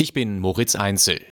Ich bin Moritz Einzel.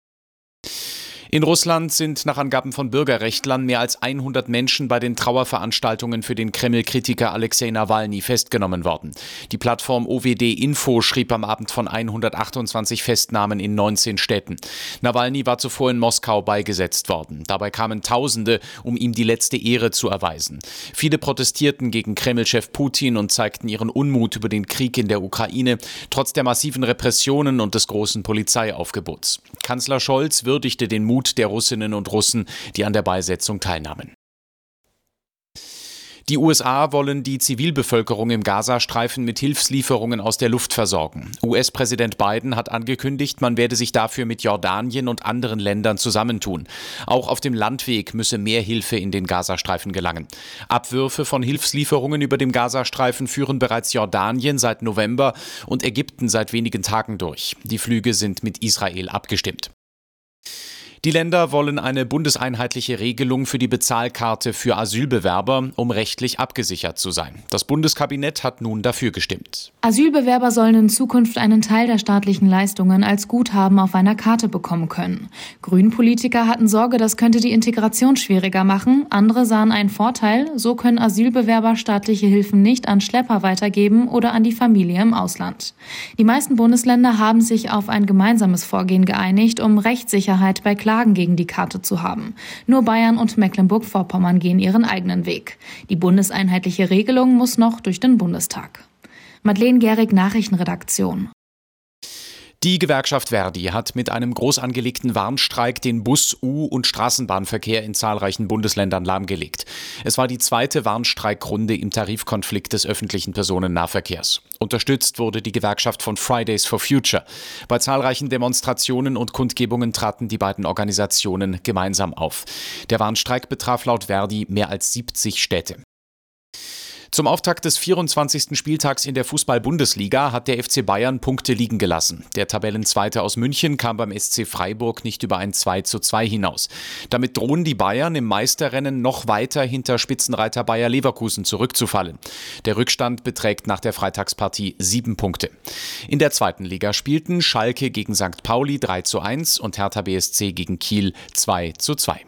In Russland sind nach Angaben von Bürgerrechtlern mehr als 100 Menschen bei den Trauerveranstaltungen für den Kreml-Kritiker Alexei Nawalny festgenommen worden. Die Plattform OWD Info schrieb am Abend von 128 Festnahmen in 19 Städten. Nawalny war zuvor in Moskau beigesetzt worden. Dabei kamen Tausende, um ihm die letzte Ehre zu erweisen. Viele protestierten gegen Kreml-Chef Putin und zeigten ihren Unmut über den Krieg in der Ukraine, trotz der massiven Repressionen und des großen Polizeiaufgebots. Kanzler Scholz würdigte den Mut Mut der Russinnen und Russen, die an der Beisetzung teilnahmen. Die USA wollen die Zivilbevölkerung im Gazastreifen mit Hilfslieferungen aus der Luft versorgen. US-Präsident Biden hat angekündigt, man werde sich dafür mit Jordanien und anderen Ländern zusammentun. Auch auf dem Landweg müsse mehr Hilfe in den Gazastreifen gelangen. Abwürfe von Hilfslieferungen über dem Gazastreifen führen bereits Jordanien seit November und Ägypten seit wenigen Tagen durch. Die Flüge sind mit Israel abgestimmt. Die Länder wollen eine bundeseinheitliche Regelung für die Bezahlkarte für Asylbewerber, um rechtlich abgesichert zu sein. Das Bundeskabinett hat nun dafür gestimmt. Asylbewerber sollen in Zukunft einen Teil der staatlichen Leistungen als Guthaben auf einer Karte bekommen können. Grünpolitiker hatten Sorge, das könnte die Integration schwieriger machen. Andere sahen einen Vorteil. So können Asylbewerber staatliche Hilfen nicht an Schlepper weitergeben oder an die Familie im Ausland. Die meisten Bundesländer haben sich auf ein gemeinsames Vorgehen geeinigt, um Rechtssicherheit bei Klagen Klagen gegen die Karte zu haben. Nur Bayern und Mecklenburg-Vorpommern gehen ihren eigenen Weg. Die bundeseinheitliche Regelung muss noch durch den Bundestag. Madeleine Gehrig, Nachrichtenredaktion. Die Gewerkschaft Verdi hat mit einem groß angelegten Warnstreik den Bus-, U- und Straßenbahnverkehr in zahlreichen Bundesländern lahmgelegt. Es war die zweite Warnstreikrunde im Tarifkonflikt des öffentlichen Personennahverkehrs. Unterstützt wurde die Gewerkschaft von Fridays for Future. Bei zahlreichen Demonstrationen und Kundgebungen traten die beiden Organisationen gemeinsam auf. Der Warnstreik betraf laut Verdi mehr als 70 Städte. Zum Auftakt des 24. Spieltags in der Fußball-Bundesliga hat der FC Bayern Punkte liegen gelassen. Der Tabellenzweite aus München kam beim SC Freiburg nicht über ein 2 zu 2 hinaus. Damit drohen die Bayern im Meisterrennen noch weiter hinter Spitzenreiter Bayer Leverkusen zurückzufallen. Der Rückstand beträgt nach der Freitagspartie sieben Punkte. In der zweiten Liga spielten Schalke gegen St. Pauli 3 zu 1 und Hertha BSC gegen Kiel 2 zu 2.